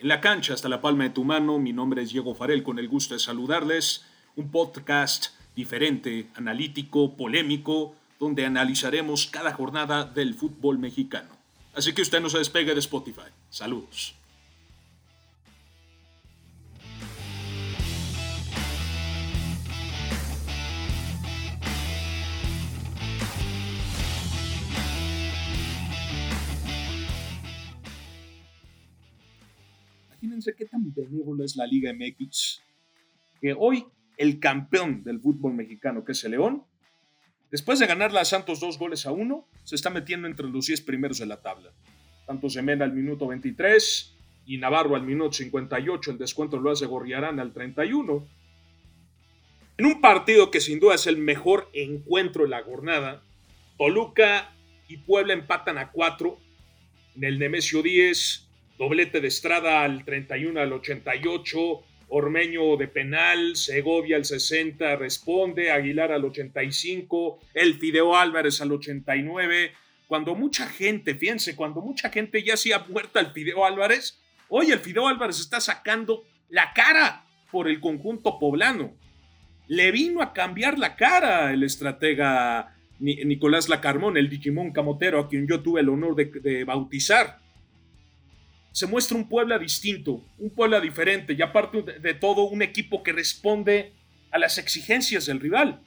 En la cancha, hasta la palma de tu mano, mi nombre es Diego Farel, con el gusto de saludarles. Un podcast diferente, analítico, polémico, donde analizaremos cada jornada del fútbol mexicano. Así que usted no se despegue de Spotify. Saludos. Imagínense qué tan benévola es la Liga MX, que hoy el campeón del fútbol mexicano, que es el León, después de ganarle a Santos dos goles a uno, se está metiendo entre los 10 primeros de la tabla. Tanto Semena al minuto 23 y Navarro al minuto 58, el descuento lo hace Gorriarán al 31. En un partido que sin duda es el mejor encuentro de la jornada, Toluca y Puebla empatan a 4. En el Nemesio 10, doblete de Estrada al 31 al 88, Ormeño de penal, Segovia al 60 responde, Aguilar al 85, el Fideo Álvarez al 89. Cuando mucha gente, fíjense, cuando mucha gente ya hacía muerta al Fideo Álvarez, hoy el Fideo Álvarez está sacando la cara por el conjunto poblano. Le vino a cambiar la cara el estratega Nicolás Lacarmón, el Digimon Camotero, a quien yo tuve el honor de, de bautizar se muestra un Puebla distinto, un Puebla diferente y aparte de, todo un equipo que responde a las exigencias del rival.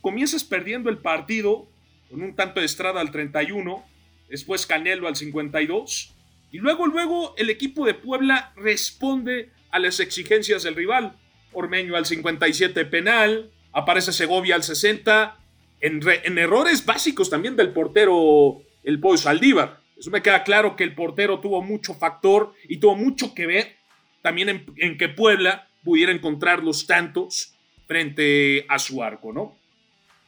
Comienzas perdiendo el partido con un tanto de Estrada al 31, después Canelo al 52 y luego luego el equipo de Puebla responde a las exigencias del rival. Ormeño al 57 penal, aparece Segovia al 60 en, en errores básicos también del portero el Pollo Saldívar. Eso me queda claro que el portero tuvo mucho factor y tuvo mucho que ver también en, que Puebla pudiera encontrar los tantos frente a su arco, ¿no?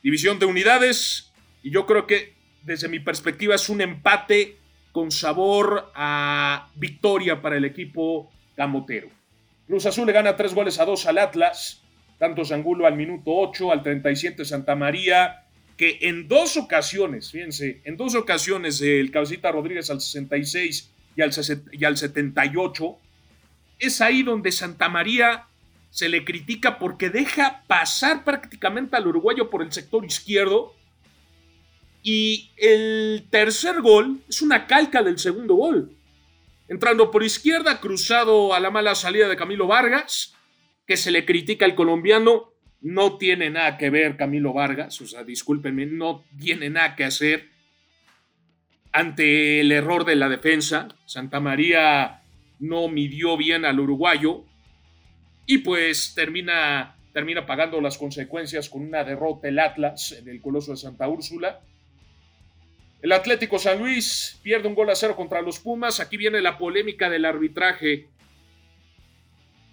División de unidades, y yo creo que desde mi perspectiva es un empate con sabor a victoria para el equipo camotero. Cruz Azul le gana tres goles a dos al Atlas, tanto Angulo al minuto 8, al 37 Santa María, que en dos ocasiones, fíjense, en dos ocasiones el Cabecita Rodríguez al 66 y al, y al 78, es ahí donde Santa María se le critica porque deja pasar prácticamente al uruguayo por el sector izquierdo. Y el tercer gol es una calca del segundo gol. Entrando por izquierda, cruzado a la mala salida de Camilo Vargas, que se le critica al colombiano no tiene nada que ver Camilo Vargas, o sea, discúlpenme, no tiene nada que hacer ante el error de la defensa. Santa María no midió bien al uruguayo y pues termina, termina pagando las consecuencias con una derrota el Atlas en el Coloso de Santa Úrsula. El Atlético San Luis pierde un gol a cero contra los Pumas. Aquí viene la polémica del arbitraje.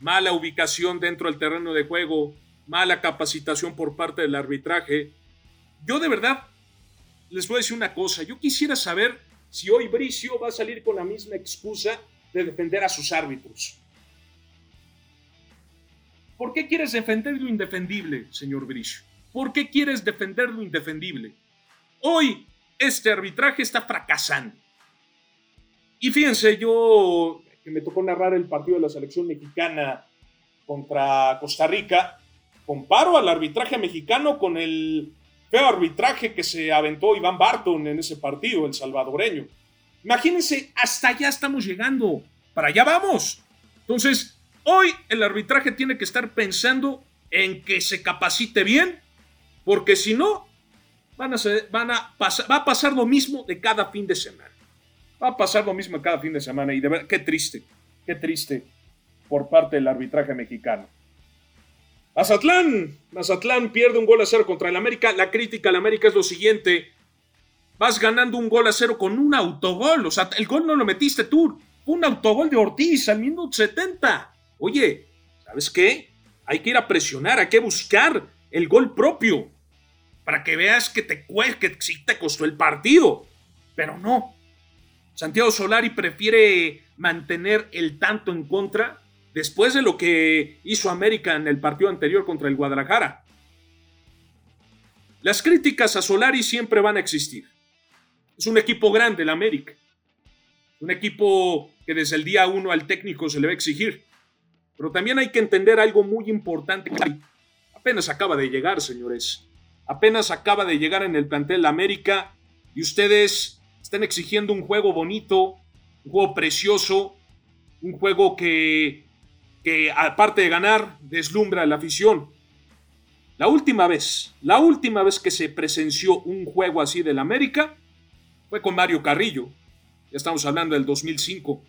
Mala ubicación dentro del terreno de juego mala capacitación por parte del arbitraje. Yo de verdad les voy a decir una cosa, yo quisiera saber si hoy Bricio va a salir con la misma excusa de defender a sus árbitros. ¿Por qué quieres defender lo indefendible, señor Bricio? ¿Por qué quieres defender lo indefendible? Hoy este arbitraje está fracasando. Y fíjense, yo que me tocó narrar el partido de la selección mexicana contra Costa Rica, comparo al arbitraje mexicano con el feo arbitraje que se aventó Iván Barton en ese partido, el salvadoreño. Imagínense, hasta allá estamos llegando, para allá vamos. Entonces, hoy el arbitraje tiene que estar pensando en que se capacite bien, porque si no, van a, van a pasar, va a pasar lo mismo de cada fin de semana. Va a pasar lo mismo cada fin de semana y de verdad, qué triste, qué triste por parte del arbitraje mexicano. Mazatlán, Mazatlán pierde un gol a cero contra el América. La crítica al América es lo siguiente. Vas ganando un gol a cero con un autogol. O sea, el gol no lo metiste tú. Un autogol de Ortiz al minuto 70. Oye, ¿sabes qué? Hay que ir a presionar, hay que buscar el gol propio. Para que veas que te, que sí te costó el partido. Pero no. Santiago Solari prefiere mantener el tanto en contra después de lo que hizo América en el partido anterior contra el Guadalajara. Las críticas a Solari siempre van a existir. Es un equipo grande el América. Un equipo que desde el día uno al técnico se le va a exigir. Pero también hay que entender algo muy importante. Apenas acaba de llegar, señores. Apenas acaba de llegar en el plantel América y ustedes están exigiendo un juego bonito, un juego precioso, un juego que, que aparte de ganar, deslumbra a la afición. La última vez, la última vez que se presenció un juego así del América fue con Mario Carrillo. Ya estamos hablando del 2005.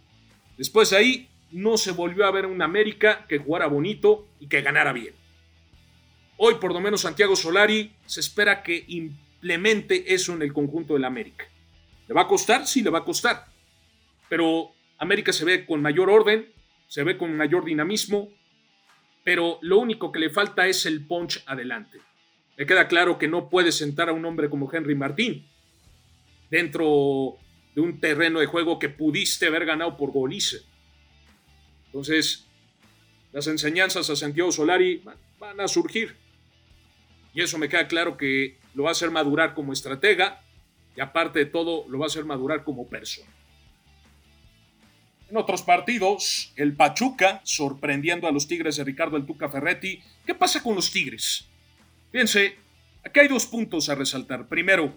Después de ahí no se volvió a ver un América que jugara bonito y que ganara bien. Hoy por lo menos Santiago Solari se espera que implemente eso en el conjunto del América. ¿Le va a costar? Sí, le va a costar. Pero América se ve con mayor orden, se ve con mayor dinamismo, pero lo único que le falta es el punch adelante. Me queda claro que no puede sentar a un hombre como Henry Martín dentro de un terreno de juego que pudiste haber ganado por golice. Entonces, las enseñanzas a Santiago Solari van a surgir. Y eso me queda claro que lo va a hacer madurar como estratega y aparte de todo lo va a hacer madurar como persona. En otros partidos, el Pachuca sorprendiendo a los Tigres de Ricardo El Tuca Ferretti. ¿Qué pasa con los Tigres? Fíjense, aquí hay dos puntos a resaltar. Primero,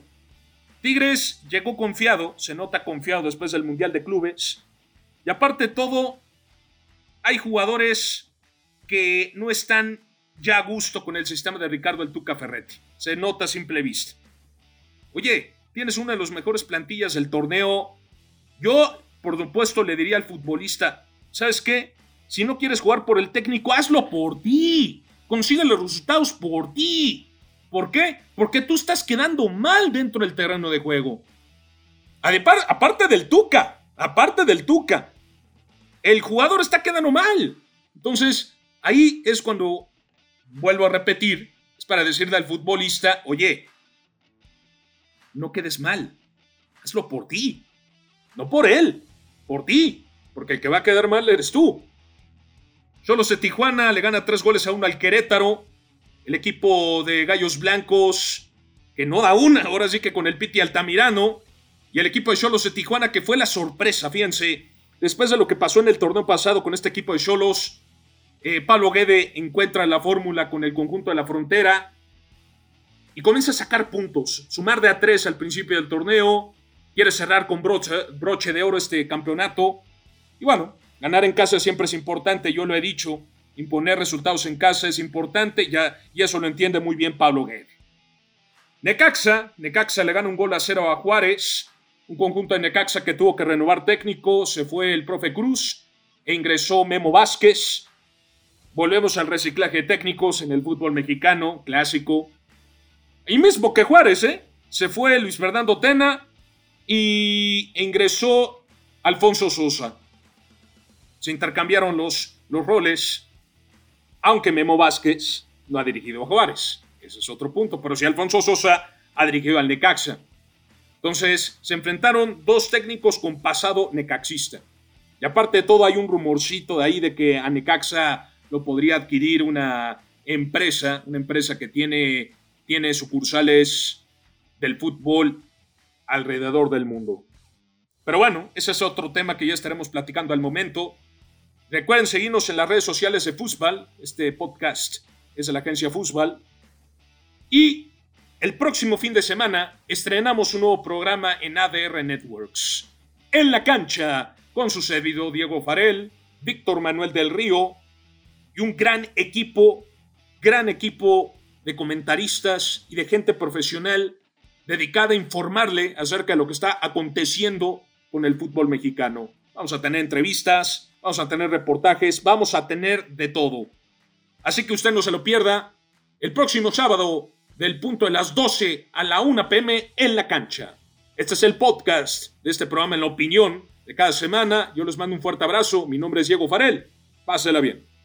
Tigres llegó confiado, se nota confiado después del Mundial de Clubes. Y aparte de todo, hay jugadores que no están ya a gusto con el sistema de Ricardo El Tuca Ferretti. Se nota a simple vista. Oye, tienes una de las mejores plantillas del torneo. Yo por supuesto le diría al futbolista, ¿sabes qué? Si no quieres jugar por el técnico, hazlo por ti. Consigue los resultados por ti. ¿Por qué? Porque tú estás quedando mal dentro del terreno de juego. Aparte del Tuca, aparte del Tuca, el jugador está quedando mal. Entonces, ahí es cuando vuelvo a repetir, es para decirle al futbolista, oye, no quedes mal, hazlo por ti, no por él por ti, porque el que va a quedar mal eres tú. Cholos de Tijuana le gana tres goles a uno al Querétaro. El equipo de Gallos Blancos, que no da una, ahora sí que con el Piti Altamirano. Y el equipo de Cholos de Tijuana, que fue la sorpresa, fíjense. Después de lo que pasó en el torneo pasado con este equipo de Cholos, eh, Pablo Guede encuentra la fórmula con el conjunto de la frontera y comienza a sacar puntos. Sumar de a tres al principio del torneo, quiere cerrar con broche, de oro este campeonato. Y bueno, ganar en casa siempre es importante, yo lo he dicho, imponer resultados en casa es importante, ya, y eso lo entiende muy bien Pablo Guede. Necaxa, Necaxa le gana un gol a cero a Juárez, un conjunto de Necaxa que tuvo que renovar técnico, se fue el profe Cruz e ingresó Memo Vázquez. Volvemos al reciclaje de técnicos en el fútbol mexicano, clásico. Y mismo que Juárez, ¿eh? Se fue Luis Fernando Tena y ingresó Alfonso Sosa. Se intercambiaron los, los roles, aunque Memo Vázquez no ha dirigido a Juárez. Ese es otro punto, pero si Alfonso Sosa ha dirigido al Necaxa. Entonces, se enfrentaron dos técnicos con pasado necaxista. Y aparte de todo, hay un rumorcito de ahí de que a Necaxa lo podría adquirir una empresa, una empresa que tiene, tiene sucursales del fútbol alrededor del mundo. Pero bueno, ese es otro tema que ya estaremos platicando al momento. Recuerden seguirnos en las redes sociales de Fútbol. Este podcast es de la agencia Fútbol. Y el próximo fin de semana estrenamos un nuevo programa en ADR Networks. En la cancha, con su Diego Farel, Víctor Manuel del Río y un gran equipo, gran equipo de comentaristas y de gente profesional dedicada a informarle acerca de lo que está aconteciendo con el fútbol mexicano. Vamos a tener entrevistas, vamos a tener reportajes, vamos a tener de todo. Así que usted no se lo pierda el próximo sábado del punto de las 12 a la 1 pm en la cancha. Este es el podcast de este programa en la opinión de cada semana. Yo les mando un fuerte abrazo. Mi nombre es Diego Farel. Pásela bien.